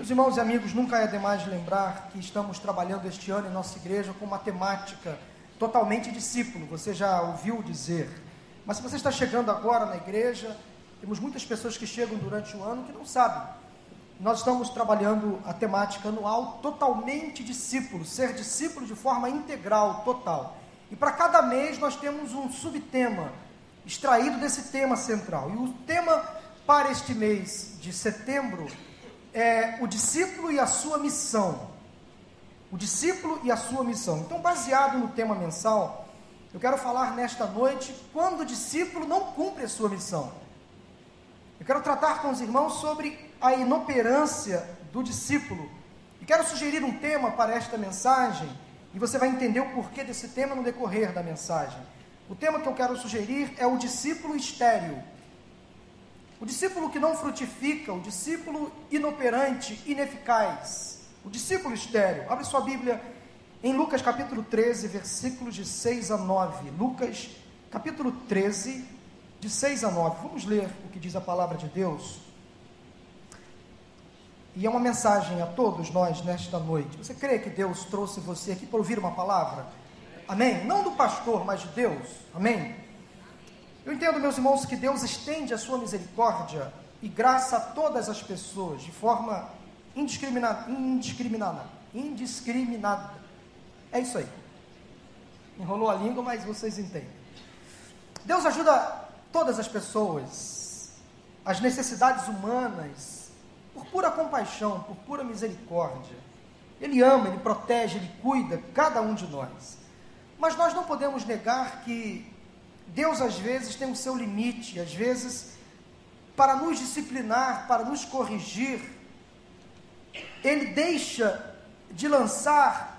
Meus irmãos e amigos, nunca é demais lembrar que estamos trabalhando este ano em nossa igreja com uma temática totalmente discípulo, você já ouviu dizer. Mas se você está chegando agora na igreja, temos muitas pessoas que chegam durante o ano que não sabem. Nós estamos trabalhando a temática anual totalmente discípulo, ser discípulo de forma integral, total. E para cada mês nós temos um subtema extraído desse tema central. E o tema para este mês de setembro é o discípulo e a sua missão. O discípulo e a sua missão. Então, baseado no tema mensal, eu quero falar nesta noite quando o discípulo não cumpre a sua missão. Eu quero tratar com os irmãos sobre a inoperância do discípulo. E quero sugerir um tema para esta mensagem, e você vai entender o porquê desse tema no decorrer da mensagem. O tema que eu quero sugerir é o discípulo estéril. O discípulo que não frutifica, o discípulo inoperante, ineficaz, o discípulo estéreo. Abre sua Bíblia em Lucas capítulo 13, versículos de 6 a 9. Lucas capítulo 13, de 6 a 9. Vamos ler o que diz a palavra de Deus. E é uma mensagem a todos nós nesta noite. Você crê que Deus trouxe você aqui para ouvir uma palavra? Amém? Não do pastor, mas de Deus. Amém? Eu entendo, meus irmãos, que Deus estende a sua misericórdia e graça a todas as pessoas de forma indiscriminada, indiscriminada, indiscriminada. É isso aí. Enrolou a língua, mas vocês entendem. Deus ajuda todas as pessoas, as necessidades humanas, por pura compaixão, por pura misericórdia. Ele ama, ele protege, ele cuida cada um de nós. Mas nós não podemos negar que Deus às vezes tem o seu limite, às vezes, para nos disciplinar, para nos corrigir, Ele deixa de lançar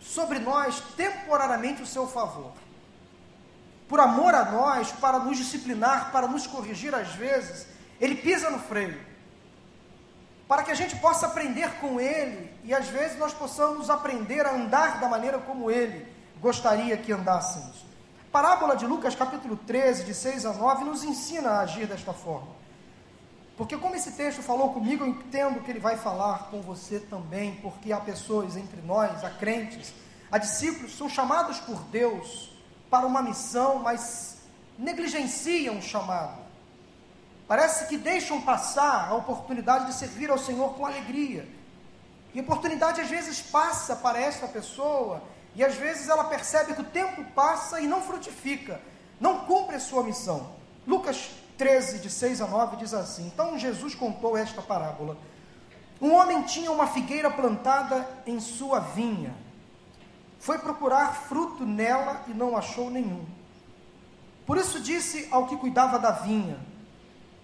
sobre nós temporariamente o seu favor. Por amor a nós, para nos disciplinar, para nos corrigir às vezes, Ele pisa no freio. Para que a gente possa aprender com Ele e às vezes nós possamos aprender a andar da maneira como Ele gostaria que andássemos parábola de Lucas, capítulo 13, de 6 a 9, nos ensina a agir desta forma. Porque, como esse texto falou comigo, eu entendo que ele vai falar com você também, porque há pessoas entre nós, há crentes, há discípulos, são chamados por Deus para uma missão, mas negligenciam o chamado. Parece que deixam passar a oportunidade de servir ao Senhor com alegria. E a oportunidade às vezes passa para esta pessoa e às vezes ela percebe que o tempo passa e não frutifica, não cumpre a sua missão. Lucas 13, de 6 a 9, diz assim: Então Jesus contou esta parábola. Um homem tinha uma figueira plantada em sua vinha. Foi procurar fruto nela e não achou nenhum. Por isso disse ao que cuidava da vinha: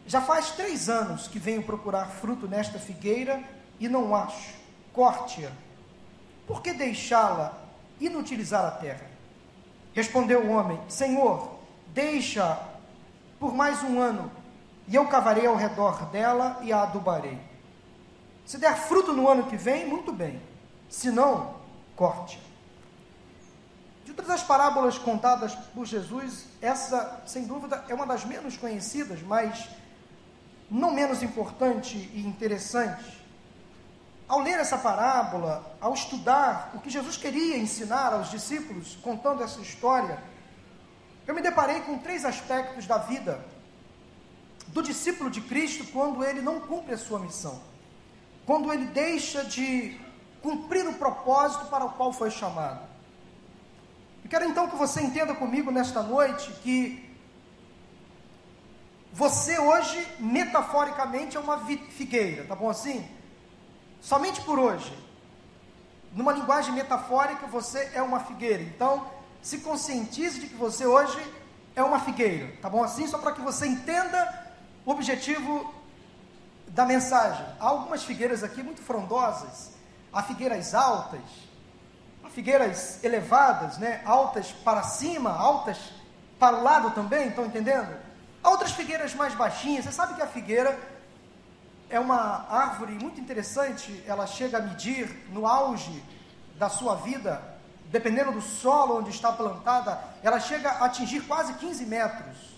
Já faz três anos que venho procurar fruto nesta figueira e não acho. Corte-a. Por que deixá-la inutilizar a terra. Respondeu o homem: Senhor, deixa por mais um ano, e eu cavarei ao redor dela e a adubarei. Se der fruto no ano que vem, muito bem. Se não, corte. De todas as parábolas contadas por Jesus, essa, sem dúvida, é uma das menos conhecidas, mas não menos importante e interessante. Ao ler essa parábola, ao estudar o que Jesus queria ensinar aos discípulos, contando essa história, eu me deparei com três aspectos da vida do discípulo de Cristo quando ele não cumpre a sua missão, quando ele deixa de cumprir o propósito para o qual foi chamado. Eu quero então que você entenda comigo nesta noite que você hoje, metaforicamente, é uma figueira, tá bom assim? Somente por hoje. Numa linguagem metafórica, você é uma figueira. Então, se conscientize de que você hoje é uma figueira, tá bom assim? Só para que você entenda o objetivo da mensagem. Há algumas figueiras aqui muito frondosas, há figueiras altas, há figueiras elevadas, né? Altas para cima, altas para o lado também, estão entendendo? Há outras figueiras mais baixinhas. Você sabe que a figueira é uma árvore muito interessante, ela chega a medir no auge da sua vida, dependendo do solo onde está plantada, ela chega a atingir quase 15 metros.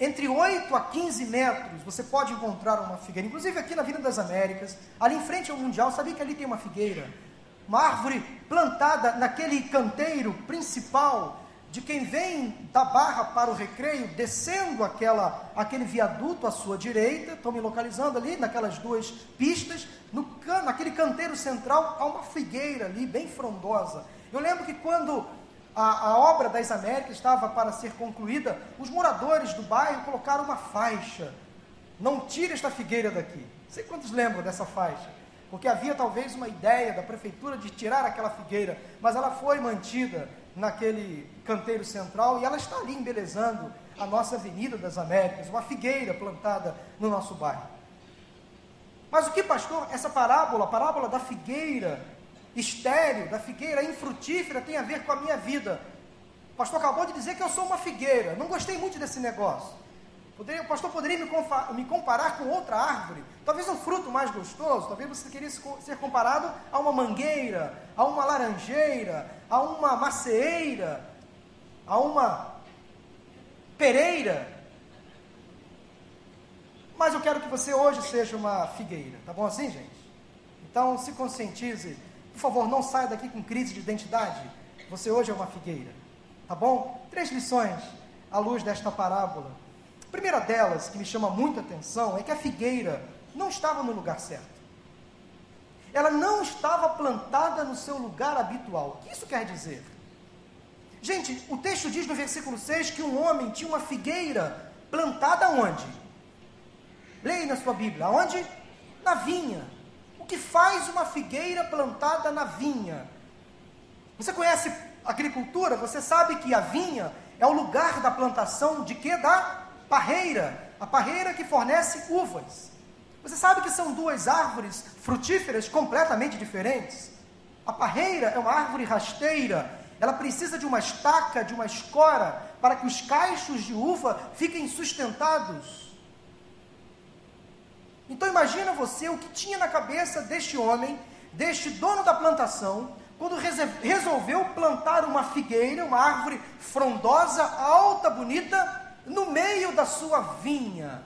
entre 8 a 15 metros, você pode encontrar uma figueira. Inclusive aqui na Vila das Américas, ali em frente ao Mundial, sabia que ali tem uma figueira? Uma árvore plantada naquele canteiro principal de quem vem da Barra para o Recreio, descendo aquela, aquele viaduto à sua direita, estou me localizando ali naquelas duas pistas, no can, naquele canteiro central há uma figueira ali, bem frondosa. Eu lembro que quando a, a obra das Américas estava para ser concluída, os moradores do bairro colocaram uma faixa. Não tire esta figueira daqui. Não sei quantos lembram dessa faixa. Porque havia talvez uma ideia da prefeitura de tirar aquela figueira, mas ela foi mantida naquele canteiro central e ela está ali embelezando a nossa Avenida das Américas, uma figueira plantada no nosso bairro. Mas o que, pastor, essa parábola, a parábola da figueira estéreo, da figueira infrutífera, tem a ver com a minha vida? O pastor acabou de dizer que eu sou uma figueira, não gostei muito desse negócio. Poderia, o pastor poderia me, me, comparar com outra árvore, talvez um fruto mais gostoso, talvez você queria ser comparado a uma mangueira, a uma laranjeira, a uma macieira, a uma pereira. Mas eu quero que você hoje seja uma figueira, tá bom assim, gente? Então se conscientize, por favor, não saia daqui com crise de identidade. Você hoje é uma figueira, tá bom? Três lições à luz desta parábola primeira delas, que me chama muita atenção, é que a figueira não estava no lugar certo. Ela não estava plantada no seu lugar habitual. O que isso quer dizer? Gente, o texto diz no versículo 6 que um homem tinha uma figueira plantada onde? Leia na sua Bíblia. Aonde? Na vinha. O que faz uma figueira plantada na vinha? Você conhece agricultura? Você sabe que a vinha é o lugar da plantação de quê? Da parreira, a parreira que fornece uvas. Você sabe que são duas árvores frutíferas completamente diferentes? A parreira é uma árvore rasteira, ela precisa de uma estaca, de uma escora, para que os cachos de uva fiquem sustentados. Então imagina você o que tinha na cabeça deste homem, deste dono da plantação, quando resolveu plantar uma figueira, uma árvore frondosa, alta, bonita, no meio da sua vinha.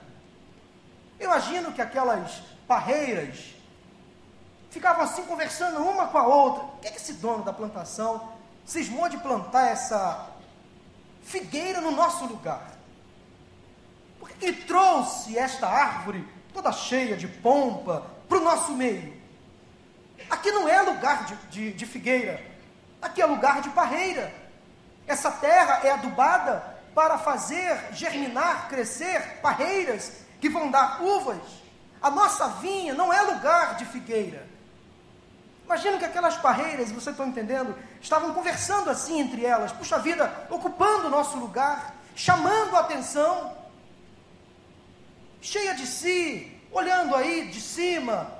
Imagino que aquelas parreiras ficavam assim conversando uma com a outra. O que, é que esse dono da plantação cismou de plantar essa figueira no nosso lugar? Por que, que trouxe esta árvore toda cheia de pompa para o nosso meio? Aqui não é lugar de, de, de figueira, aqui é lugar de parreira. Essa terra é adubada para fazer germinar, crescer parreiras que vão dar uvas. A nossa vinha não é lugar de figueira. Imagina que aquelas parreiras, você está entendendo, estavam conversando assim entre elas, puxa vida, ocupando o nosso lugar, chamando a atenção, cheia de si, olhando aí de cima,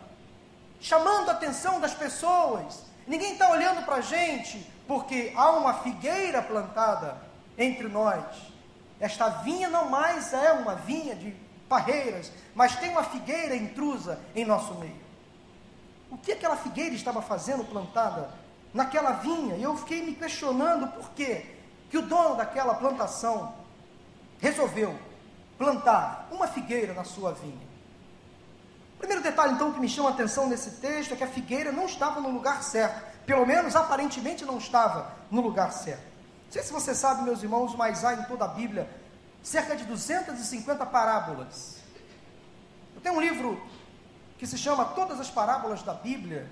chamando a atenção das pessoas. Ninguém está olhando para a gente porque há uma figueira plantada entre nós. Esta vinha não mais é uma vinha de parreiras, mas tem uma figueira intrusa em nosso meio. O que aquela figueira estava fazendo plantada naquela vinha? E eu fiquei me questionando por quê que o dono daquela plantação resolveu plantar uma figueira na sua vinha. O primeiro detalhe, então, que me chama a atenção nesse texto é que a figueira não estava no lugar certo. Pelo menos, aparentemente, não estava no lugar certo. Não sei se você sabe, meus irmãos, mas há em toda a Bíblia cerca de 250 parábolas. Eu tenho um livro que se chama Todas as Parábolas da Bíblia,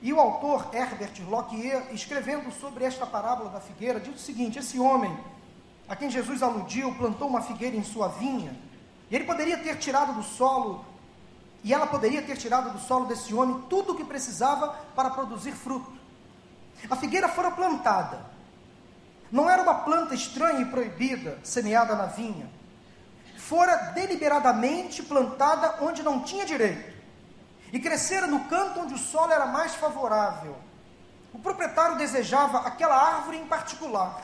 e o autor Herbert Lockyer, escrevendo sobre esta parábola da figueira, diz o seguinte: esse homem a quem Jesus aludiu plantou uma figueira em sua vinha, e ele poderia ter tirado do solo, e ela poderia ter tirado do solo desse homem tudo o que precisava para produzir fruto. A figueira fora plantada, não era uma planta estranha e proibida, semeada na vinha. Fora deliberadamente plantada onde não tinha direito. E crescera no canto onde o solo era mais favorável. O proprietário desejava aquela árvore em particular.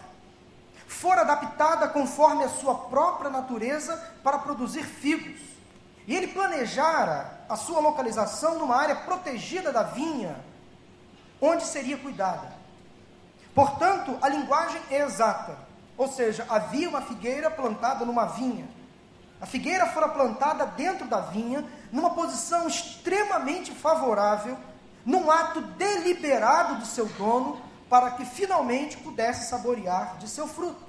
Fora adaptada conforme a sua própria natureza para produzir figos. E ele planejara a sua localização numa área protegida da vinha, onde seria cuidada. Portanto, a linguagem é exata. Ou seja, havia uma figueira plantada numa vinha. A figueira fora plantada dentro da vinha, numa posição extremamente favorável, num ato deliberado do seu dono, para que finalmente pudesse saborear de seu fruto.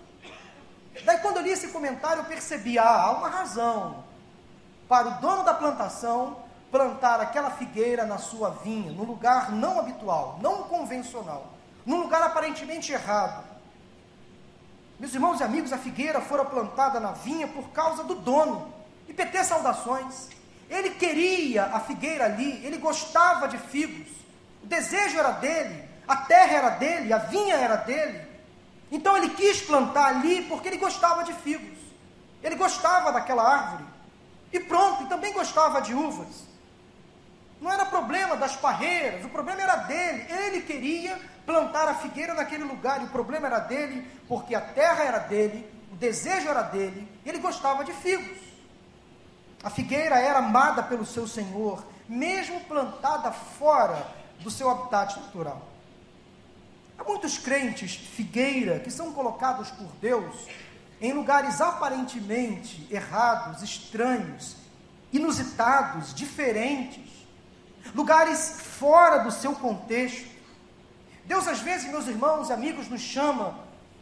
Daí, quando eu li esse comentário, eu percebi: ah, há uma razão para o dono da plantação plantar aquela figueira na sua vinha, num lugar não habitual, não convencional, num lugar aparentemente errado. Meus irmãos e amigos, a figueira fora plantada na vinha por causa do dono. E PT saudações. Ele queria a figueira ali, ele gostava de figos. O desejo era dele, a terra era dele, a vinha era dele. Então ele quis plantar ali porque ele gostava de figos. Ele gostava daquela árvore. E pronto, e também gostava de uvas. Não era problema das parreiras, o problema era dele. Ele queria plantar a figueira naquele lugar, e o problema era dele, porque a terra era dele, o desejo era dele, e ele gostava de figos. A figueira era amada pelo seu Senhor, mesmo plantada fora do seu habitat natural. Há muitos crentes figueira que são colocados por Deus em lugares aparentemente errados, estranhos, inusitados, diferentes, lugares fora do seu contexto. Deus, às vezes, meus irmãos e amigos, nos chama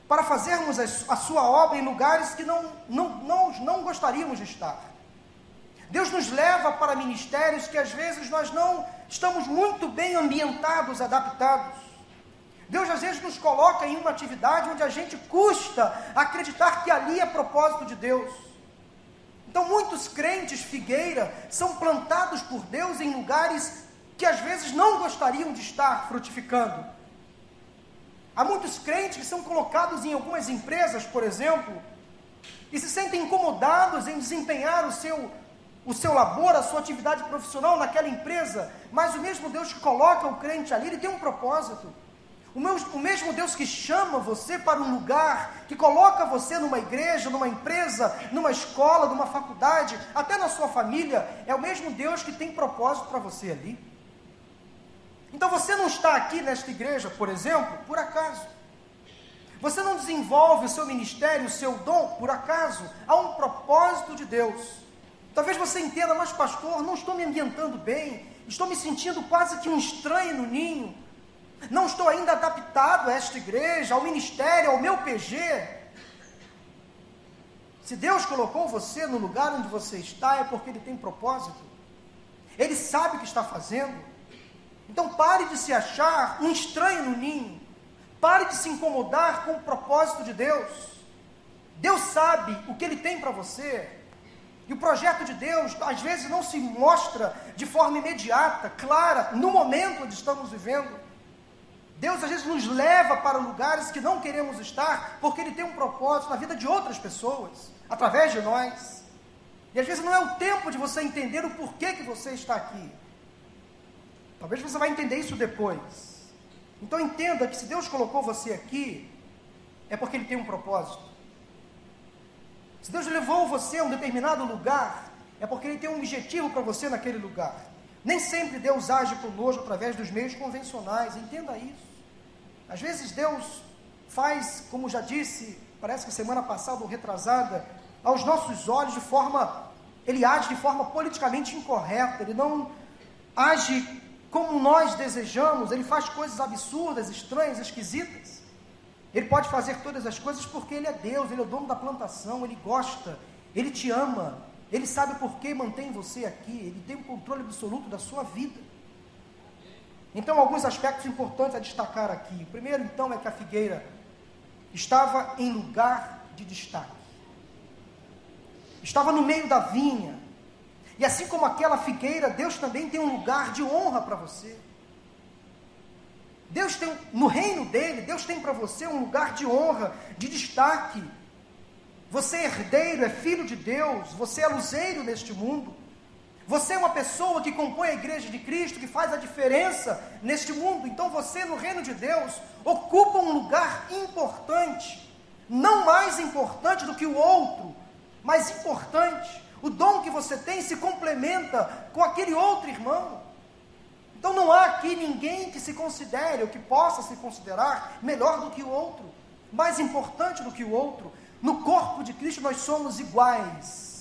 para fazermos a sua obra em lugares que não, não, não, não gostaríamos de estar. Deus nos leva para ministérios que às vezes nós não estamos muito bem ambientados, adaptados. Deus às vezes nos coloca em uma atividade onde a gente custa acreditar que ali é propósito de Deus. Então, muitos crentes figueira são plantados por Deus em lugares que às vezes não gostariam de estar frutificando. Há muitos crentes que são colocados em algumas empresas, por exemplo, e se sentem incomodados em desempenhar o seu, o seu labor, a sua atividade profissional naquela empresa, mas o mesmo Deus que coloca o crente ali, ele tem um propósito. O, meu, o mesmo Deus que chama você para um lugar, que coloca você numa igreja, numa empresa, numa escola, numa faculdade, até na sua família, é o mesmo Deus que tem propósito para você ali. Então você não está aqui nesta igreja, por exemplo, por acaso. Você não desenvolve o seu ministério, o seu dom, por acaso. Há um propósito de Deus. Talvez você entenda, mas pastor, não estou me ambientando bem, estou me sentindo quase que um estranho no ninho não estou ainda adaptado a esta igreja, ao ministério, ao meu PG. Se Deus colocou você no lugar onde você está, é porque Ele tem propósito. Ele sabe o que está fazendo. Então pare de se achar um estranho no ninho. Pare de se incomodar com o propósito de Deus. Deus sabe o que Ele tem para você. E o projeto de Deus, às vezes, não se mostra de forma imediata, clara, no momento onde estamos vivendo. Deus às vezes nos leva para lugares que não queremos estar, porque Ele tem um propósito na vida de outras pessoas, através de nós. E às vezes não é o tempo de você entender o porquê que você está aqui. Talvez você vai entender isso depois. Então entenda que se Deus colocou você aqui, é porque Ele tem um propósito. Se Deus levou você a um determinado lugar, é porque Ele tem um objetivo para você naquele lugar. Nem sempre Deus age conosco através dos meios convencionais, entenda isso. Às vezes Deus faz, como já disse, parece que semana passada ou retrasada, aos nossos olhos de forma, ele age de forma politicamente incorreta, ele não age como nós desejamos, ele faz coisas absurdas, estranhas, esquisitas. Ele pode fazer todas as coisas porque ele é Deus, ele é o dono da plantação, ele gosta, ele te ama, ele sabe por que mantém você aqui, ele tem o controle absoluto da sua vida. Então, alguns aspectos importantes a destacar aqui. O primeiro, então, é que a figueira estava em lugar de destaque. Estava no meio da vinha. E assim como aquela figueira, Deus também tem um lugar de honra para você. Deus tem, no reino dele, Deus tem para você um lugar de honra, de destaque. Você é herdeiro, é filho de Deus, você é luzeiro neste mundo. Você é uma pessoa que compõe a igreja de Cristo, que faz a diferença neste mundo. Então você, no reino de Deus, ocupa um lugar importante, não mais importante do que o outro, mas importante. O dom que você tem se complementa com aquele outro irmão. Então não há aqui ninguém que se considere ou que possa se considerar melhor do que o outro, mais importante do que o outro. No corpo de Cristo nós somos iguais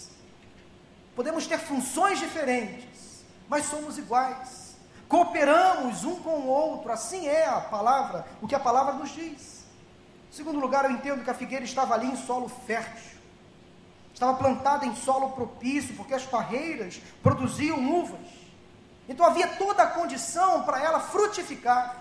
podemos ter funções diferentes, mas somos iguais. Cooperamos um com o outro, assim é a palavra, o que a palavra nos diz. Em segundo lugar, eu entendo que a figueira estava ali em solo fértil. Estava plantada em solo propício, porque as parreiras produziam uvas. Então havia toda a condição para ela frutificar.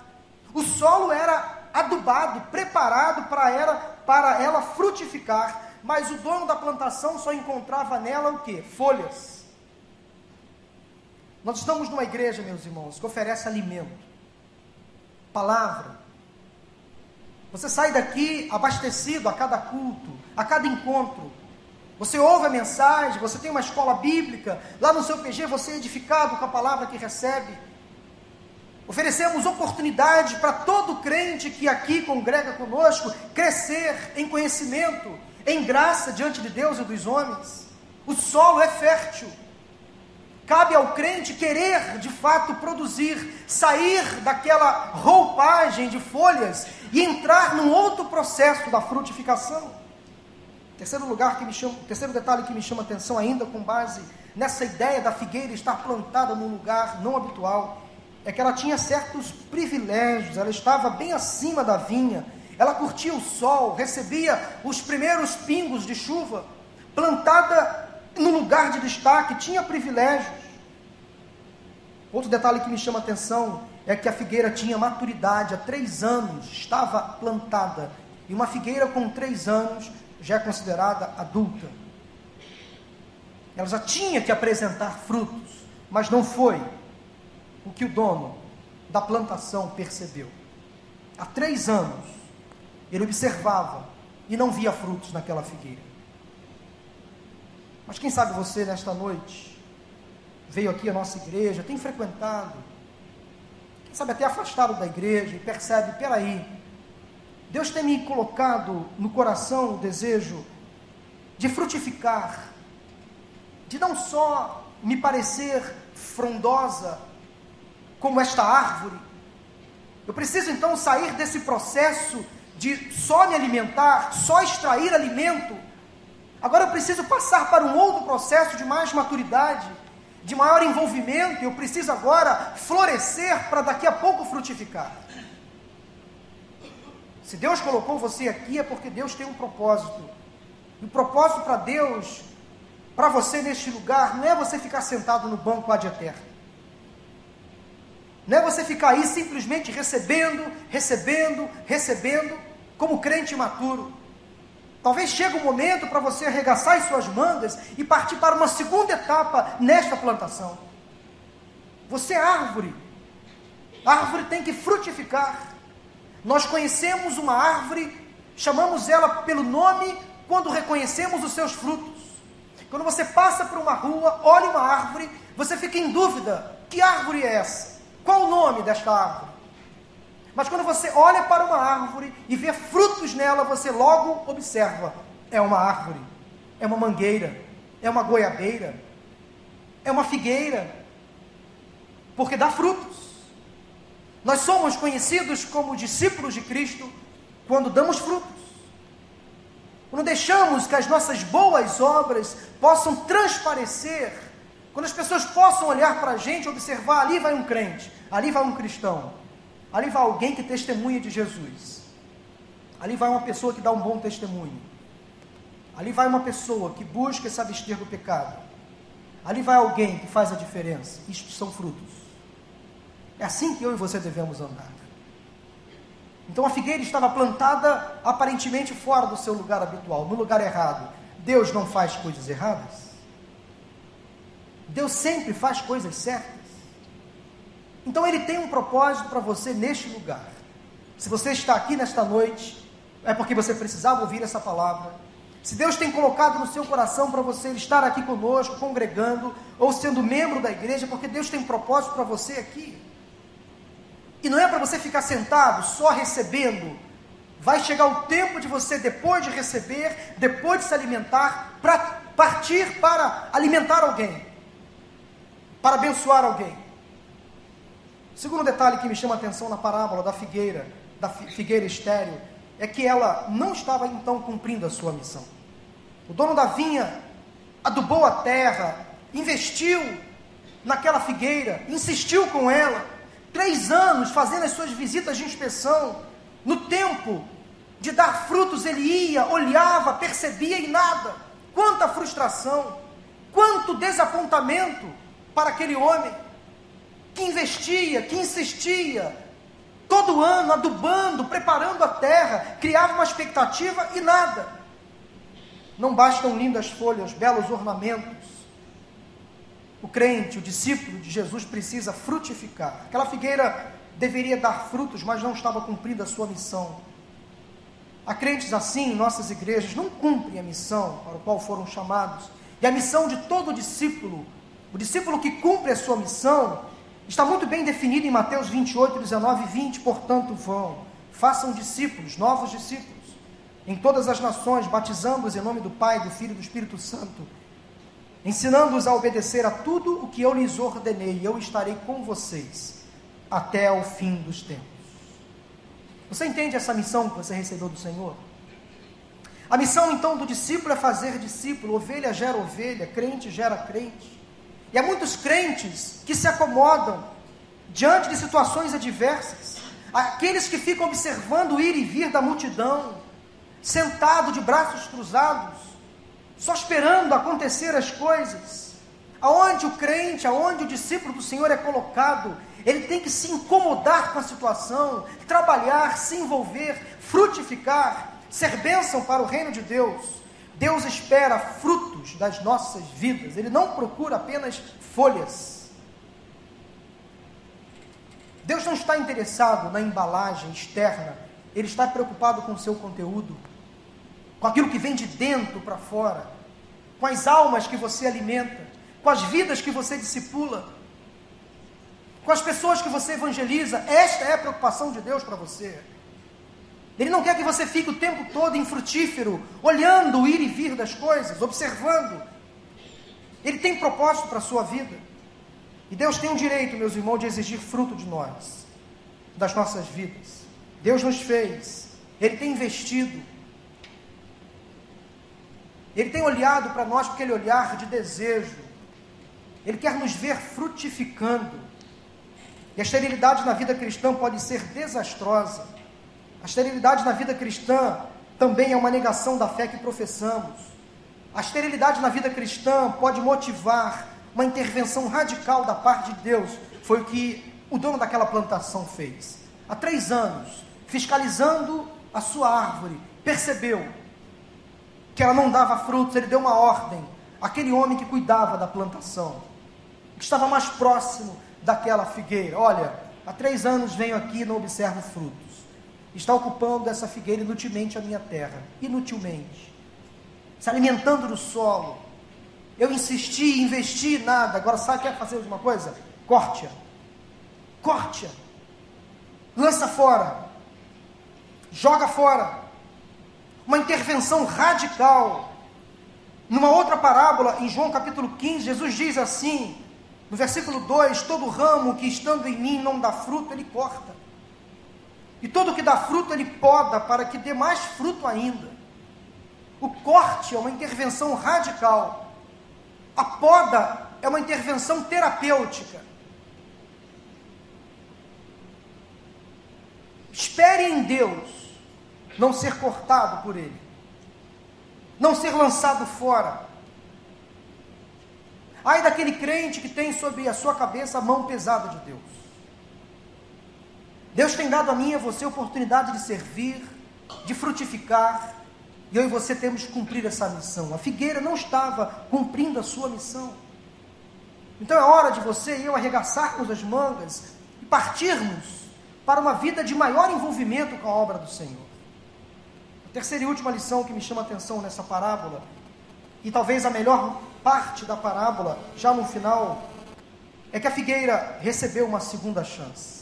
O solo era adubado, preparado para ela, para ela frutificar, mas o dono da plantação só encontrava nela o que? Folhas. Nós estamos numa igreja, meus irmãos, que oferece alimento, palavra. Você sai daqui abastecido a cada culto, a cada encontro. Você ouve a mensagem, você tem uma escola bíblica, lá no seu PG você é edificado com a palavra que recebe. Oferecemos oportunidade para todo crente que aqui congrega conosco crescer em conhecimento, em graça diante de Deus e dos homens. O solo é fértil. Cabe ao crente querer de fato produzir, sair daquela roupagem de folhas e entrar num outro processo da frutificação. Terceiro lugar que me chama, terceiro detalhe que me chama atenção ainda com base nessa ideia da figueira estar plantada num lugar não habitual é que ela tinha certos privilégios, ela estava bem acima da vinha, ela curtia o sol, recebia os primeiros pingos de chuva, plantada no lugar de destaque, tinha privilégios. Outro detalhe que me chama a atenção é que a figueira tinha maturidade, há três anos estava plantada, e uma figueira com três anos já é considerada adulta. Ela já tinha que apresentar frutos, mas não foi o que o dono da plantação percebeu. Há três anos, ele observava e não via frutos naquela figueira. Mas quem sabe você, nesta noite, veio aqui à nossa igreja, tem frequentado, quem sabe até afastado da igreja e percebe: peraí, Deus tem me colocado no coração o desejo de frutificar, de não só me parecer frondosa, como esta árvore. Eu preciso então sair desse processo de só me alimentar, só extrair alimento. Agora eu preciso passar para um outro processo de mais maturidade, de maior envolvimento. Eu preciso agora florescer para daqui a pouco frutificar. Se Deus colocou você aqui é porque Deus tem um propósito. E o propósito para Deus, para você neste lugar, não é você ficar sentado no banco ad eterno. Não é você ficar aí simplesmente recebendo, recebendo, recebendo, como crente imaturo. Talvez chegue um momento para você arregaçar as suas mangas e partir para uma segunda etapa nesta plantação. Você é árvore. A árvore tem que frutificar. Nós conhecemos uma árvore, chamamos ela pelo nome quando reconhecemos os seus frutos. Quando você passa por uma rua, olha uma árvore, você fica em dúvida: que árvore é essa? Qual o nome desta árvore? Mas quando você olha para uma árvore e vê frutos nela, você logo observa: é uma árvore, é uma mangueira, é uma goiabeira, é uma figueira, porque dá frutos. Nós somos conhecidos como discípulos de Cristo quando damos frutos. Quando deixamos que as nossas boas obras possam transparecer quando as pessoas possam olhar para a gente, observar, ali vai um crente, ali vai um cristão, ali vai alguém que testemunha de Jesus, ali vai uma pessoa que dá um bom testemunho, ali vai uma pessoa que busca se abster do pecado, ali vai alguém que faz a diferença. Isto são frutos. É assim que eu e você devemos andar. Então a figueira estava plantada aparentemente fora do seu lugar habitual, no lugar errado. Deus não faz coisas erradas? Deus sempre faz coisas certas. Então Ele tem um propósito para você neste lugar. Se você está aqui nesta noite, é porque você precisava ouvir essa palavra. Se Deus tem colocado no seu coração para você estar aqui conosco, congregando, ou sendo membro da igreja, porque Deus tem um propósito para você aqui. E não é para você ficar sentado só recebendo. Vai chegar o tempo de você, depois de receber, depois de se alimentar, para partir para alimentar alguém para abençoar alguém. Segundo detalhe que me chama a atenção na parábola da figueira, da figueira estéreo, é que ela não estava então cumprindo a sua missão. O dono da vinha adubou a terra, investiu naquela figueira, insistiu com ela, três anos fazendo as suas visitas de inspeção, no tempo de dar frutos, ele ia, olhava, percebia e nada. Quanta frustração, quanto desapontamento para aquele homem que investia, que insistia, todo ano adubando, preparando a terra, criava uma expectativa e nada. Não bastam lindas folhas, belos ornamentos. O crente, o discípulo de Jesus precisa frutificar. Aquela figueira deveria dar frutos, mas não estava cumprindo a sua missão. Há crentes assim em nossas igrejas, não cumprem a missão para a qual foram chamados. E a missão de todo discípulo, o discípulo que cumpre a sua missão, está muito bem definida em Mateus 28, 19 e 20. Portanto, vão, façam discípulos, novos discípulos, em todas as nações, batizando-os em nome do Pai, do Filho e do Espírito Santo, ensinando-os a obedecer a tudo o que eu lhes ordenei, e eu estarei com vocês até o fim dos tempos. Você entende essa missão que você recebeu do Senhor? A missão então do discípulo é fazer discípulo, ovelha gera ovelha, crente gera crente. E há muitos crentes que se acomodam diante de situações adversas, aqueles que ficam observando o ir e vir da multidão, sentado de braços cruzados, só esperando acontecer as coisas. Aonde o crente, aonde o discípulo do Senhor é colocado, ele tem que se incomodar com a situação, trabalhar, se envolver, frutificar, ser bênção para o reino de Deus. Deus espera frutos das nossas vidas, Ele não procura apenas folhas. Deus não está interessado na embalagem externa, Ele está preocupado com o seu conteúdo, com aquilo que vem de dentro para fora, com as almas que você alimenta, com as vidas que você discipula com as pessoas que você evangeliza. Esta é a preocupação de Deus para você. Ele não quer que você fique o tempo todo infrutífero, olhando o ir e vir das coisas, observando. Ele tem propósito para a sua vida. E Deus tem o direito, meus irmãos, de exigir fruto de nós, das nossas vidas. Deus nos fez, Ele tem investido. Ele tem olhado para nós com aquele olhar de desejo. Ele quer nos ver frutificando. E a esterilidade na vida cristã pode ser desastrosa. A esterilidade na vida cristã também é uma negação da fé que professamos. A esterilidade na vida cristã pode motivar uma intervenção radical da parte de Deus. Foi o que o dono daquela plantação fez. Há três anos, fiscalizando a sua árvore, percebeu que ela não dava frutos, ele deu uma ordem àquele homem que cuidava da plantação, que estava mais próximo daquela figueira. Olha, há três anos venho aqui e não observo frutos. Está ocupando essa figueira inutilmente a minha terra, inutilmente. Se alimentando do solo. Eu insisti, investi, nada. Agora sabe, quer fazer alguma coisa? Corte-a. Corte-a. Lança fora. Joga fora. Uma intervenção radical. Numa outra parábola, em João capítulo 15, Jesus diz assim: no versículo 2: Todo ramo que estando em mim não dá fruto, ele corta. E todo que dá fruto, ele poda, para que dê mais fruto ainda. O corte é uma intervenção radical. A poda é uma intervenção terapêutica. Espere em Deus não ser cortado por Ele, não ser lançado fora Ai daquele crente que tem sobre a sua cabeça a mão pesada de Deus. Deus tem dado a mim e a você a oportunidade de servir, de frutificar, e eu e você temos que cumprir essa missão. A figueira não estava cumprindo a sua missão. Então é hora de você e eu arregaçarmos as mangas e partirmos para uma vida de maior envolvimento com a obra do Senhor. Terceira e última lição que me chama a atenção nessa parábola, e talvez a melhor parte da parábola, já no final, é que a figueira recebeu uma segunda chance.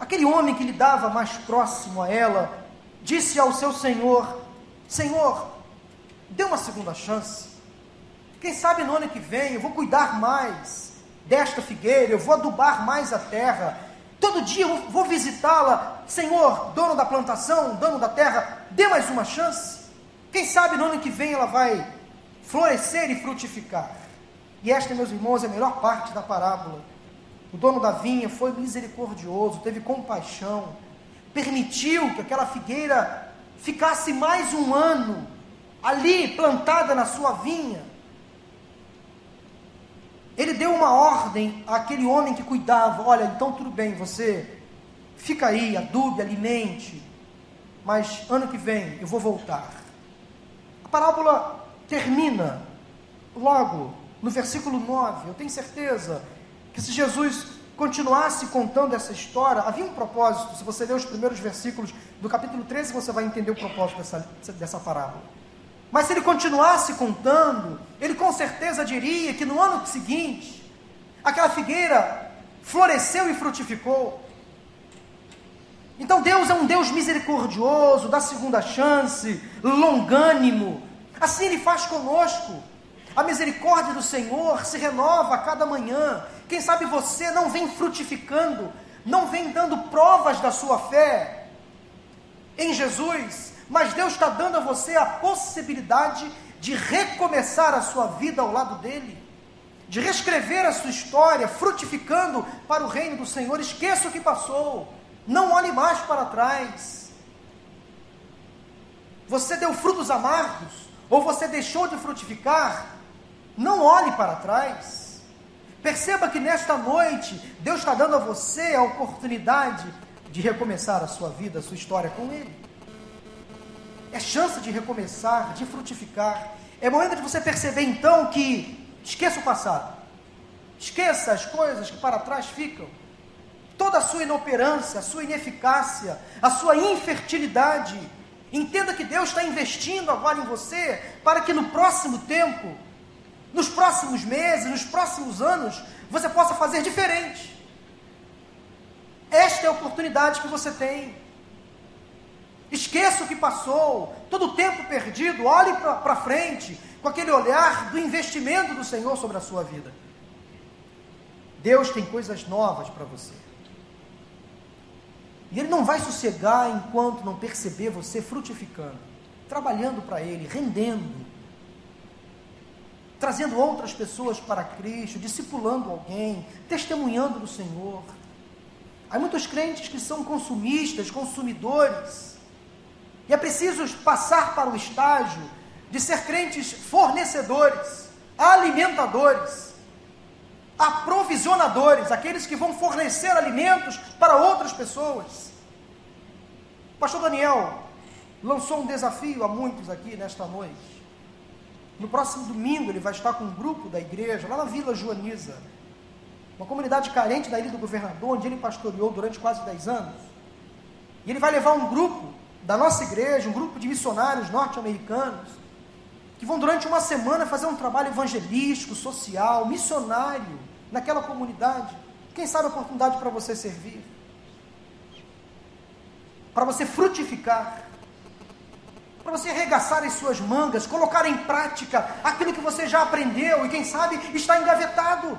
Aquele homem que lhe dava mais próximo a ela, disse ao seu senhor: Senhor, dê uma segunda chance. Quem sabe no ano que vem eu vou cuidar mais desta figueira, eu vou adubar mais a terra. Todo dia eu vou visitá-la. Senhor, dono da plantação, dono da terra, dê mais uma chance. Quem sabe no ano que vem ela vai florescer e frutificar. E esta, meus irmãos, é a melhor parte da parábola. O dono da vinha foi misericordioso, teve compaixão, permitiu que aquela figueira ficasse mais um ano ali plantada na sua vinha. Ele deu uma ordem àquele homem que cuidava: olha, então tudo bem, você fica aí, adube, alimente, mas ano que vem eu vou voltar. A parábola termina logo no versículo 9. Eu tenho certeza que se Jesus continuasse contando essa história, havia um propósito. Se você ler os primeiros versículos do capítulo 13, você vai entender o propósito dessa, dessa parábola. Mas se ele continuasse contando, ele com certeza diria que no ano seguinte, aquela figueira floresceu e frutificou. Então Deus é um Deus misericordioso, dá segunda chance, longânimo. Assim Ele faz conosco. A misericórdia do Senhor se renova a cada manhã. Quem sabe você não vem frutificando, não vem dando provas da sua fé em Jesus, mas Deus está dando a você a possibilidade de recomeçar a sua vida ao lado dele, de reescrever a sua história, frutificando para o reino do Senhor. Esqueça o que passou, não olhe mais para trás. Você deu frutos amargos, ou você deixou de frutificar, não olhe para trás. Perceba que nesta noite, Deus está dando a você a oportunidade de recomeçar a sua vida, a sua história com Ele. É chance de recomeçar, de frutificar. É momento de você perceber então que esqueça o passado. Esqueça as coisas que para trás ficam. Toda a sua inoperância, a sua ineficácia, a sua infertilidade. Entenda que Deus está investindo agora em você para que no próximo tempo nos próximos meses, nos próximos anos, você possa fazer diferente. Esta é a oportunidade que você tem. Esqueça o que passou, todo o tempo perdido, olhe para frente, com aquele olhar do investimento do Senhor sobre a sua vida. Deus tem coisas novas para você. E Ele não vai sossegar enquanto não perceber você frutificando, trabalhando para Ele, rendendo, trazendo outras pessoas para Cristo, discipulando alguém, testemunhando do Senhor. Há muitos crentes que são consumistas, consumidores, e é preciso passar para o estágio de ser crentes fornecedores, alimentadores, aprovisionadores, aqueles que vão fornecer alimentos para outras pessoas. pastor Daniel lançou um desafio a muitos aqui nesta noite no próximo domingo ele vai estar com um grupo da igreja lá na Vila Joaniza, uma comunidade carente da Ilha do Governador, onde ele pastoreou durante quase 10 anos. E ele vai levar um grupo da nossa igreja, um grupo de missionários norte-americanos, que vão durante uma semana fazer um trabalho evangelístico, social, missionário naquela comunidade. Quem sabe a oportunidade para você servir, para você frutificar para você arregaçar as suas mangas, colocar em prática aquilo que você já aprendeu e quem sabe está engavetado.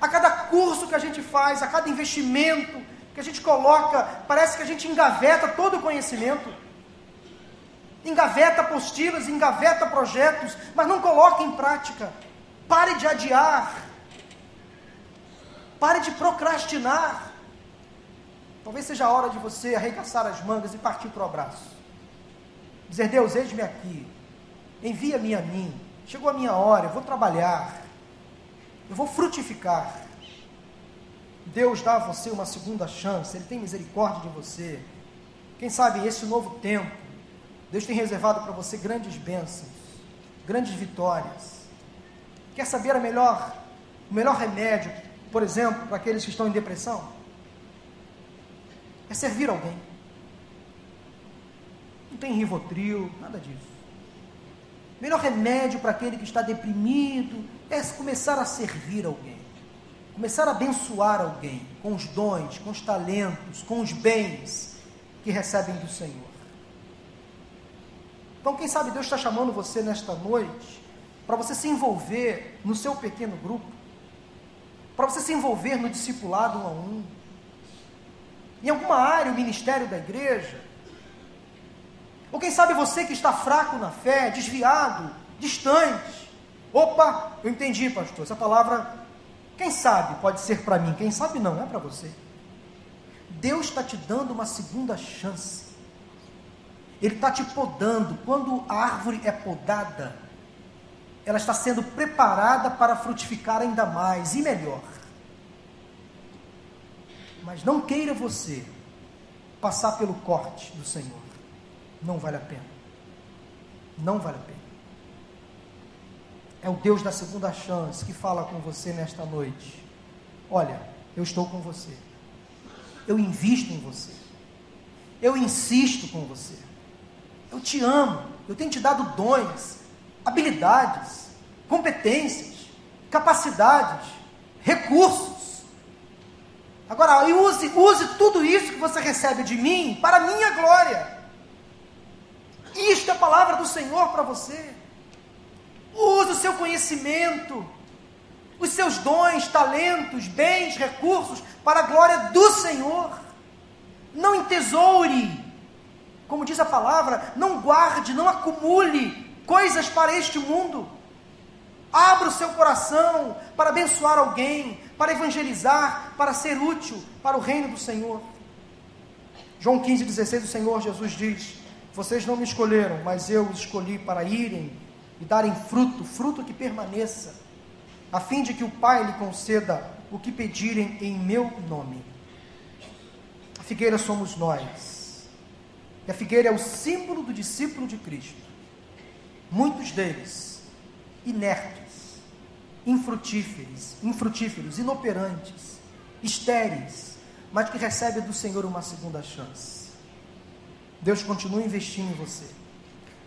A cada curso que a gente faz, a cada investimento que a gente coloca, parece que a gente engaveta todo o conhecimento. Engaveta apostilas, engaveta projetos, mas não coloca em prática. Pare de adiar. Pare de procrastinar. Talvez seja a hora de você arregaçar as mangas e partir para o abraço. Dizer, Deus, eis-me aqui, envia-me a mim, chegou a minha hora, eu vou trabalhar, eu vou frutificar. Deus dá a você uma segunda chance, Ele tem misericórdia de você. Quem sabe esse novo tempo, Deus tem reservado para você grandes bênçãos, grandes vitórias. Quer saber a melhor, o melhor remédio, por exemplo, para aqueles que estão em depressão? É servir alguém tem Rivotril, nada disso. O melhor remédio para aquele que está deprimido é começar a servir alguém. Começar a abençoar alguém com os dons, com os talentos, com os bens que recebem do Senhor. Então, quem sabe Deus está chamando você nesta noite para você se envolver no seu pequeno grupo, para você se envolver no discipulado um a um. Em alguma área, o ministério da igreja, ou quem sabe você que está fraco na fé, desviado, distante, Opa, eu entendi, pastor. Essa palavra, quem sabe, pode ser para mim, quem sabe não, é para você. Deus está te dando uma segunda chance. Ele está te podando. Quando a árvore é podada, ela está sendo preparada para frutificar ainda mais e melhor. Mas não queira você passar pelo corte do Senhor. Não vale a pena. Não vale a pena. É o Deus da segunda chance que fala com você nesta noite. Olha, eu estou com você. Eu invisto em você. Eu insisto com você. Eu te amo. Eu tenho te dado dons, habilidades, competências, capacidades, recursos. Agora, use, use tudo isso que você recebe de mim para a minha glória. Isto é a palavra do Senhor para você. Use o seu conhecimento, os seus dons, talentos, bens, recursos para a glória do Senhor. Não entesoure, como diz a palavra, não guarde, não acumule coisas para este mundo. Abra o seu coração para abençoar alguém, para evangelizar, para ser útil para o reino do Senhor. João 15, 16, o Senhor Jesus diz: Vocês não me escolheram, mas eu os escolhi para irem e darem fruto, fruto que permaneça, a fim de que o Pai lhe conceda o que pedirem em meu nome. A figueira somos nós. E a figueira é o símbolo do discípulo de Cristo. Muitos deles inertes, infrutíferos, infrutíferos, inoperantes, estéreis, mas que recebem do Senhor uma segunda chance. Deus continua investindo em você.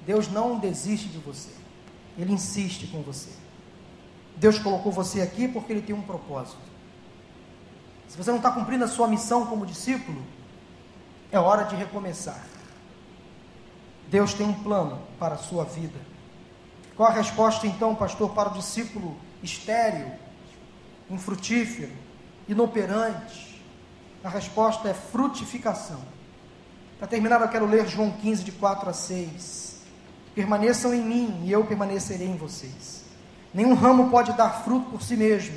Deus não desiste de você. Ele insiste com você. Deus colocou você aqui porque Ele tem um propósito. Se você não está cumprindo a sua missão como discípulo, é hora de recomeçar. Deus tem um plano para a sua vida. Qual a resposta então, pastor, para o discípulo estéril, infrutífero, inoperante? A resposta é frutificação. Para terminar, eu quero ler João 15, de 4 a 6. Permaneçam em mim e eu permanecerei em vocês. Nenhum ramo pode dar fruto por si mesmo,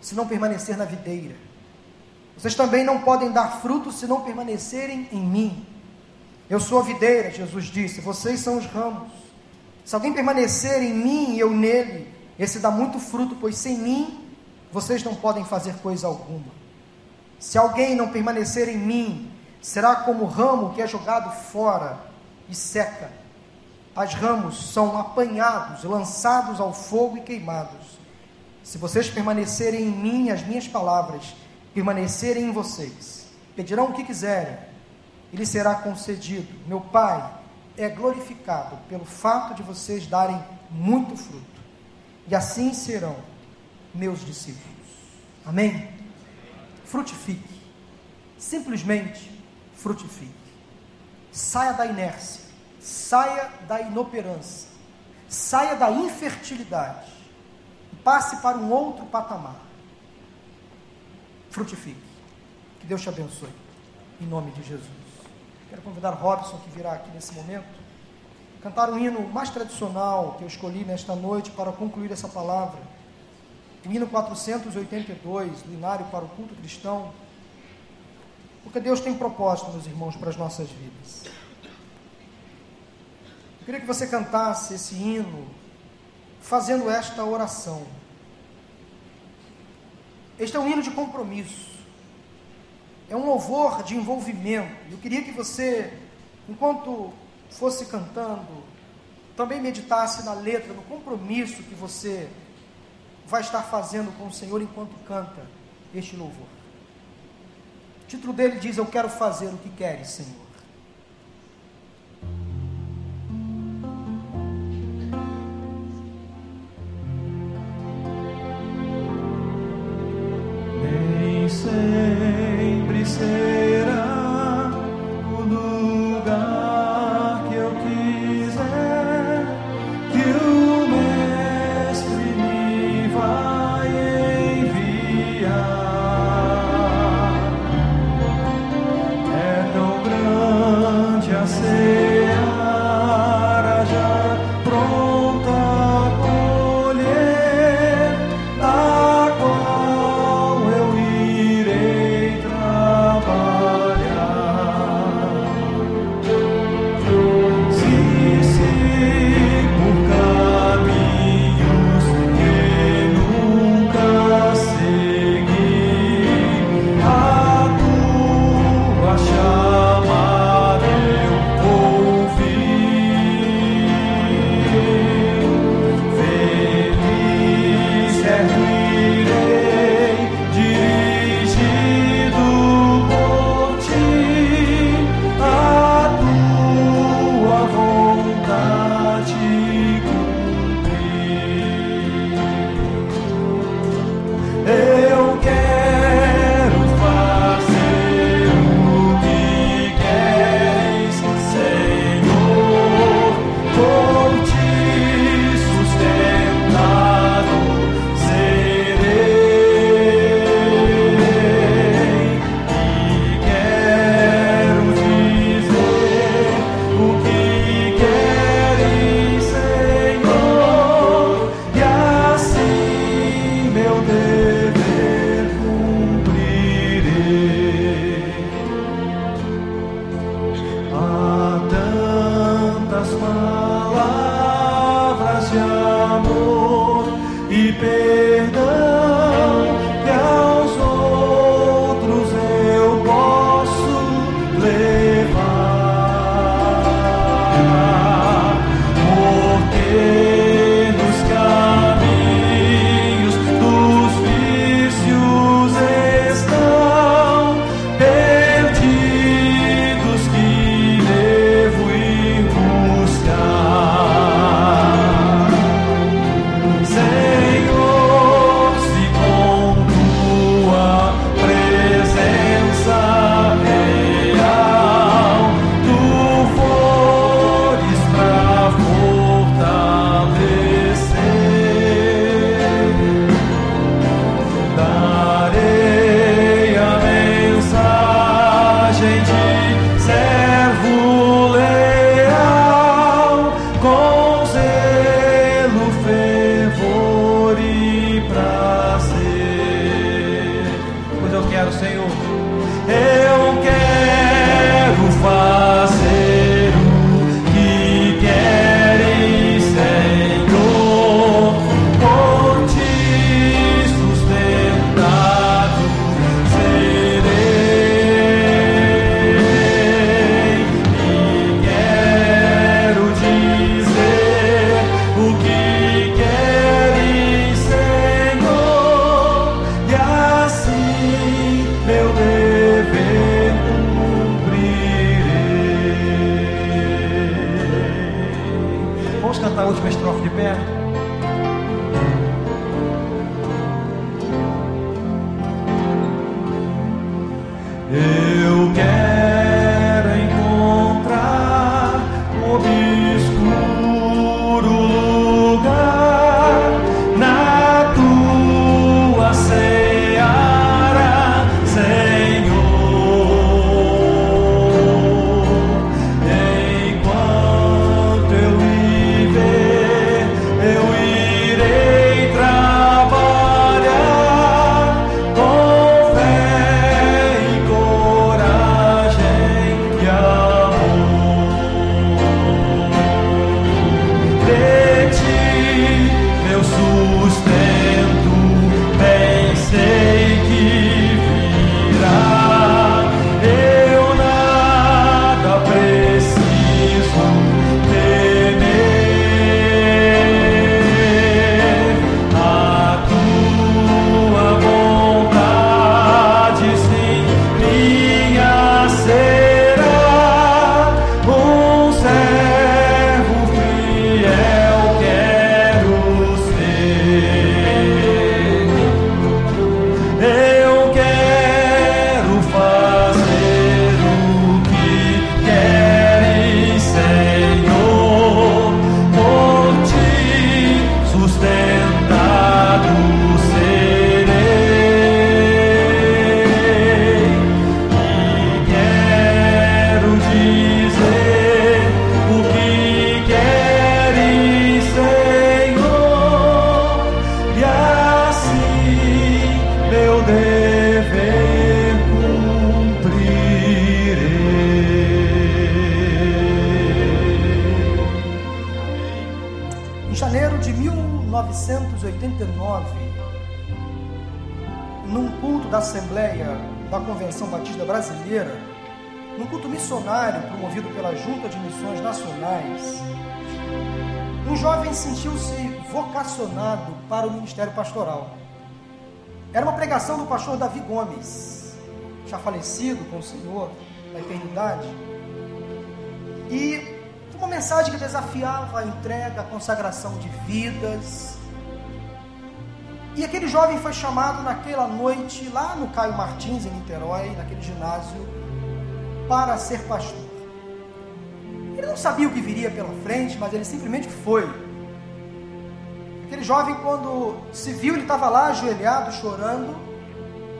se não permanecer na videira. Vocês também não podem dar fruto se não permanecerem em mim. Eu sou a videira, Jesus disse, vocês são os ramos. Se alguém permanecer em mim e eu nele, esse dá muito fruto, pois sem mim vocês não podem fazer coisa alguma. Se alguém não permanecer em mim, será como o ramo que é jogado fora e seca as ramos são apanhados, lançados ao fogo e queimados. Se vocês permanecerem em mim, as minhas palavras permanecerem em vocês, pedirão o que quiserem, e lhes será concedido. Meu Pai é glorificado pelo fato de vocês darem muito fruto, e assim serão meus discípulos. Amém? Frutifique, simplesmente frutifique. Saia da inércia saia da inoperância, saia da infertilidade passe para um outro patamar. Frutifique. Que Deus te abençoe. Em nome de Jesus. Quero convidar Robson, que virá aqui nesse momento, cantar o hino mais tradicional que eu escolhi nesta noite para concluir essa palavra. O hino 482, linário para o culto cristão. Porque Deus tem propósito, meus irmãos, para as nossas vidas. Queria que você cantasse esse hino fazendo esta oração. Este é um hino de compromisso. É um louvor de envolvimento. Eu queria que você, enquanto fosse cantando, também meditasse na letra, no compromisso que você vai estar fazendo com o Senhor enquanto canta este louvor. O título dele diz: Eu quero fazer o que queres, Senhor. Em janeiro de 1989, num culto da Assembleia da Convenção Batista Brasileira, num culto missionário promovido pela Junta de Missões Nacionais, um jovem sentiu-se vocacionado para o ministério pastoral. Era uma pregação do pastor Davi Gomes, já falecido com o Senhor na eternidade. E uma mensagem que desafiava a entrega, a consagração de vidas. E aquele jovem foi chamado naquela noite, lá no Caio Martins, em Niterói, naquele ginásio, para ser pastor. Ele não sabia o que viria pela frente, mas ele simplesmente foi. Aquele jovem, quando se viu, ele estava lá ajoelhado, chorando,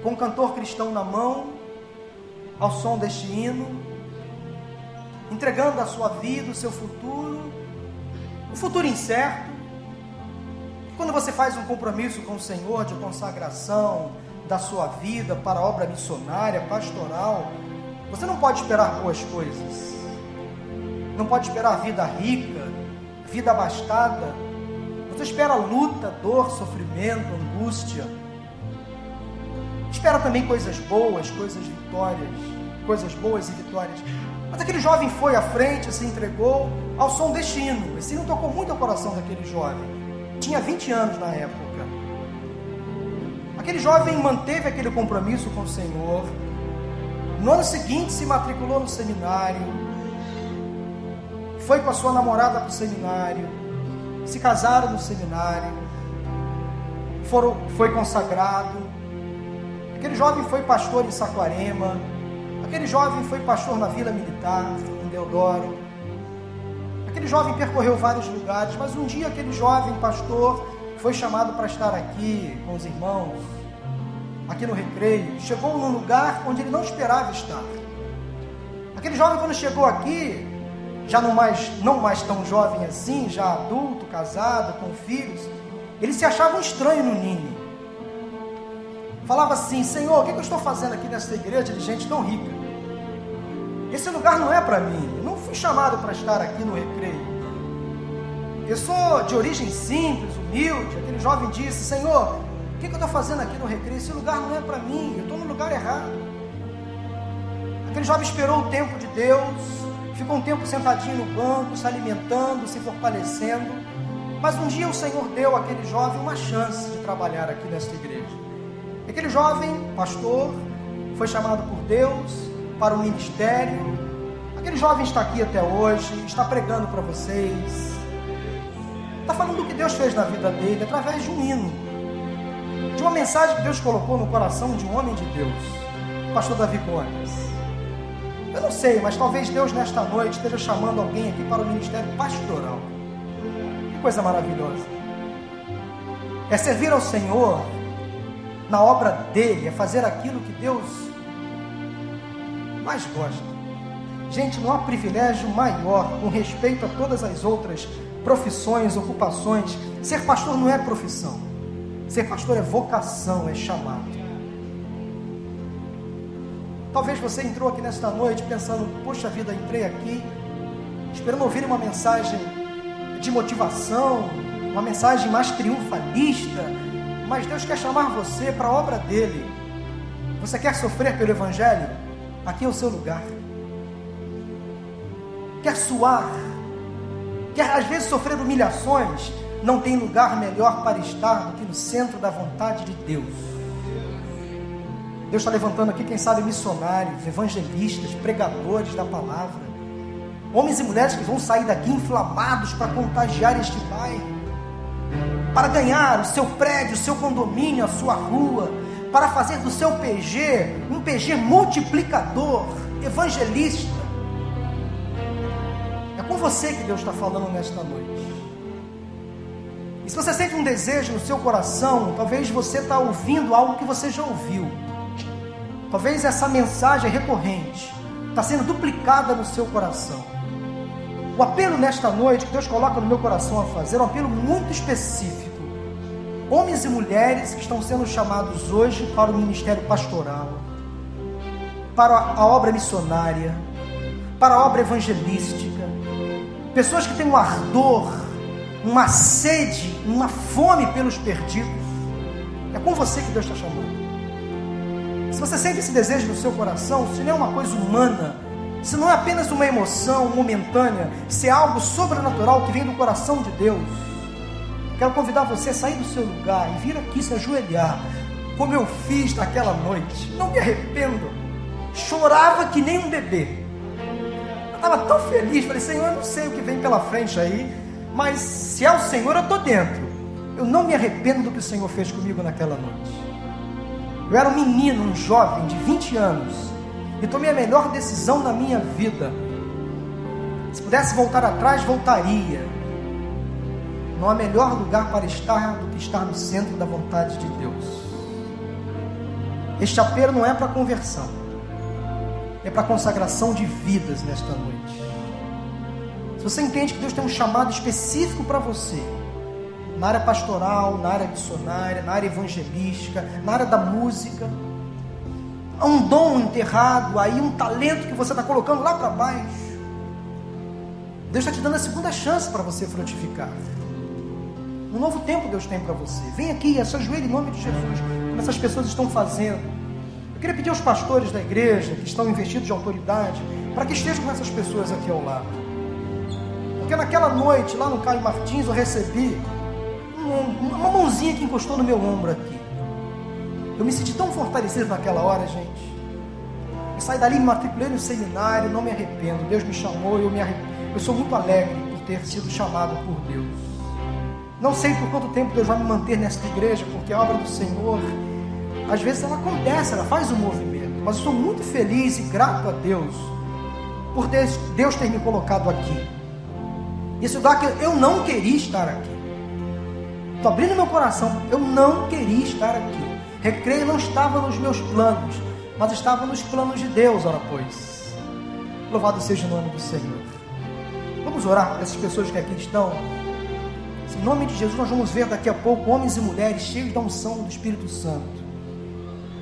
com um cantor cristão na mão, ao som deste hino, entregando a sua vida, o seu futuro, um futuro incerto. Quando você faz um compromisso com o Senhor de consagração da sua vida para a obra missionária, pastoral, você não pode esperar boas coisas. Não pode esperar vida rica, vida abastada. Você espera luta, dor, sofrimento, angústia. Espera também coisas boas, coisas vitórias, coisas boas e vitórias. Mas aquele jovem foi à frente, se entregou ao som deste hino. Esse hino tocou muito ao coração daquele jovem. Tinha 20 anos na época. Aquele jovem manteve aquele compromisso com o Senhor. No ano seguinte se matriculou no seminário. Foi com a sua namorada para o seminário. Se casaram no seminário. Foram, foi consagrado. Aquele jovem foi pastor em Saquarema. Aquele jovem foi pastor na Vila Militar, em Deodoro. Aquele jovem percorreu vários lugares, mas um dia aquele jovem pastor foi chamado para estar aqui com os irmãos, aqui no recreio. Chegou num lugar onde ele não esperava estar. Aquele jovem, quando chegou aqui, já não mais, não mais tão jovem assim, já adulto, casado, com filhos, ele se achava um estranho no ninho. falava assim: Senhor, o que eu estou fazendo aqui nessa igreja de gente tão rica? Esse lugar não é para mim. Eu não fui chamado para estar aqui no recreio. Eu sou de origem simples, humilde. Aquele jovem disse: Senhor, o que eu estou fazendo aqui no recreio? Esse lugar não é para mim. Eu estou no lugar errado. Aquele jovem esperou o tempo de Deus, ficou um tempo sentadinho no banco, se alimentando, se fortalecendo. Mas um dia o Senhor deu àquele jovem uma chance de trabalhar aqui nesta igreja. Aquele jovem, pastor, foi chamado por Deus para o ministério. Aquele jovem está aqui até hoje, está pregando para vocês. Está falando do que Deus fez na vida dele através de um hino, de uma mensagem que Deus colocou no coração de um homem de Deus, pastor Davi Gomes. Eu não sei, mas talvez Deus nesta noite esteja chamando alguém aqui para o ministério pastoral. Que coisa maravilhosa. É servir ao Senhor na obra dele, é fazer aquilo que Deus mais gosta. Gente, não há privilégio maior com respeito a todas as outras profissões, ocupações. Ser pastor não é profissão. Ser pastor é vocação, é chamado. Talvez você entrou aqui nesta noite pensando: poxa vida, entrei aqui esperando ouvir uma mensagem de motivação, uma mensagem mais triunfalista, mas Deus quer chamar você para a obra dele. Você quer sofrer pelo Evangelho? Aqui é o seu lugar. Quer suar? Quer às vezes sofrer humilhações? Não tem lugar melhor para estar do que no centro da vontade de Deus. Deus está levantando aqui, quem sabe, missionários, evangelistas, pregadores da palavra. Homens e mulheres que vão sair daqui inflamados para contagiar este bairro. Para ganhar o seu prédio, o seu condomínio, a sua rua. Para fazer do seu PG um PG multiplicador, evangelista. É com você que Deus está falando nesta noite. E se você sente um desejo no seu coração, talvez você está ouvindo algo que você já ouviu. Talvez essa mensagem recorrente está sendo duplicada no seu coração. O apelo nesta noite que Deus coloca no meu coração a fazer é um apelo muito específico. Homens e mulheres que estão sendo chamados hoje para o ministério pastoral, para a obra missionária, para a obra evangelística. Pessoas que têm um ardor, uma sede, uma fome pelos perdidos. É com você que Deus está chamando. Se você sente esse desejo no seu coração, se não é uma coisa humana, se não é apenas uma emoção momentânea, se é algo sobrenatural que vem do coração de Deus, quero convidar você a sair do seu lugar e vir aqui se ajoelhar, como eu fiz naquela noite. Não me arrependo. Chorava que nem um bebê. Eu estava tão feliz, falei, Senhor, eu não sei o que vem pela frente aí, mas se é o Senhor, eu estou dentro. Eu não me arrependo do que o Senhor fez comigo naquela noite. Eu era um menino, um jovem de 20 anos, e tomei a melhor decisão da minha vida. Se pudesse voltar atrás, voltaria. Não há melhor lugar para estar do que estar no centro da vontade de Deus. Este apelo não é para conversão, é para consagração de vidas nesta noite. Se você entende que Deus tem um chamado específico para você, na área pastoral, na área missionária, na área evangelística, na área da música. Há um dom enterrado aí, um talento que você está colocando lá para baixo. Deus está te dando a segunda chance para você frutificar. Um novo tempo Deus tem para você. Vem aqui, se ajoelhe em nome de Jesus, como essas pessoas estão fazendo. Eu queria pedir aos pastores da igreja, que estão investidos de autoridade, para que estejam com essas pessoas aqui ao lado. Porque naquela noite, lá no Caio Martins, eu recebi uma mãozinha que encostou no meu ombro aqui. Eu me senti tão fortalecido naquela hora, gente. Eu saí dali, me matriculei no seminário, não me arrependo. Deus me chamou e eu me arrependo. Eu sou muito alegre por ter sido chamado por Deus. Não sei por quanto tempo Deus vai me manter nesta igreja, porque a obra do Senhor, às vezes ela acontece, ela faz um movimento. Mas eu sou muito feliz e grato a Deus por Deus ter me colocado aqui. Esse lugar que eu não queria estar aqui. Estou abrindo meu coração. Eu não queria estar aqui. Recreio não estava nos meus planos, mas estava nos planos de Deus, ora pois. Louvado seja o nome do Senhor. Vamos orar para essas pessoas que aqui estão. Em nome de Jesus, nós vamos ver daqui a pouco homens e mulheres cheios da unção do Espírito Santo.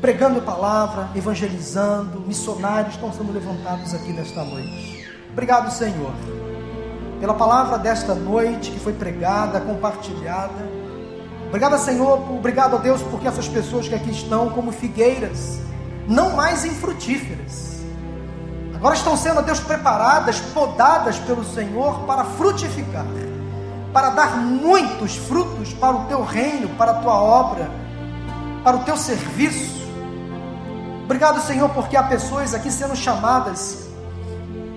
pregando a palavra, evangelizando, missionários estão sendo levantados aqui nesta noite. Obrigado, Senhor, pela palavra desta noite que foi pregada, compartilhada. Obrigado, Senhor, obrigado a Deus, porque essas pessoas que aqui estão como figueiras, não mais infrutíferas, agora estão sendo, a Deus, preparadas, podadas pelo Senhor para frutificar, para dar muitos frutos para o teu reino, para a tua obra, para o teu serviço. Obrigado, Senhor, porque há pessoas aqui sendo chamadas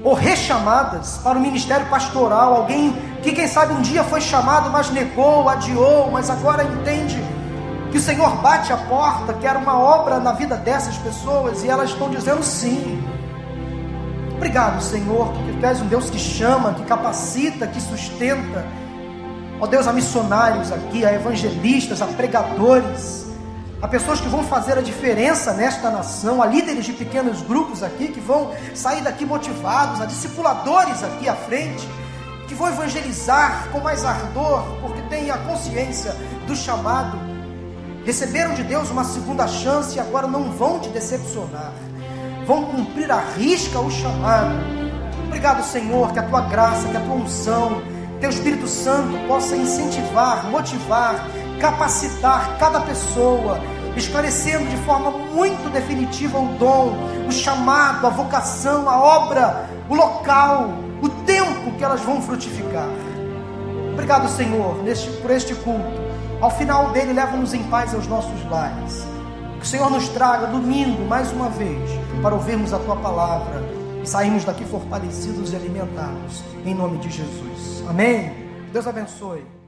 ou rechamadas para o ministério pastoral, alguém que quem sabe um dia foi chamado, mas negou, adiou, mas agora entende que o Senhor bate a porta, que era uma obra na vida dessas pessoas e elas estão dizendo sim. Obrigado, Senhor, porque tu és um Deus que chama, que capacita, que sustenta. Ó Deus, a missionários aqui, a evangelistas, a pregadores, Há pessoas que vão fazer a diferença nesta nação, há líderes de pequenos grupos aqui que vão sair daqui motivados, há discipuladores aqui à frente, que vão evangelizar com mais ardor, porque têm a consciência do chamado, receberam de Deus uma segunda chance e agora não vão te decepcionar, vão cumprir a risca o chamado. Obrigado, Senhor, que a tua graça, que a tua unção, teu Espírito Santo possa incentivar, motivar, capacitar cada pessoa, esclarecendo de forma muito definitiva o dom, o chamado, a vocação, a obra, o local, o tempo que elas vão frutificar. Obrigado, Senhor, neste, por este culto. Ao final dele, leva-nos em paz aos nossos lares. Que o Senhor nos traga domingo, mais uma vez, para ouvirmos a tua palavra e sairmos daqui fortalecidos e alimentados. Em nome de Jesus. Amém. Deus abençoe.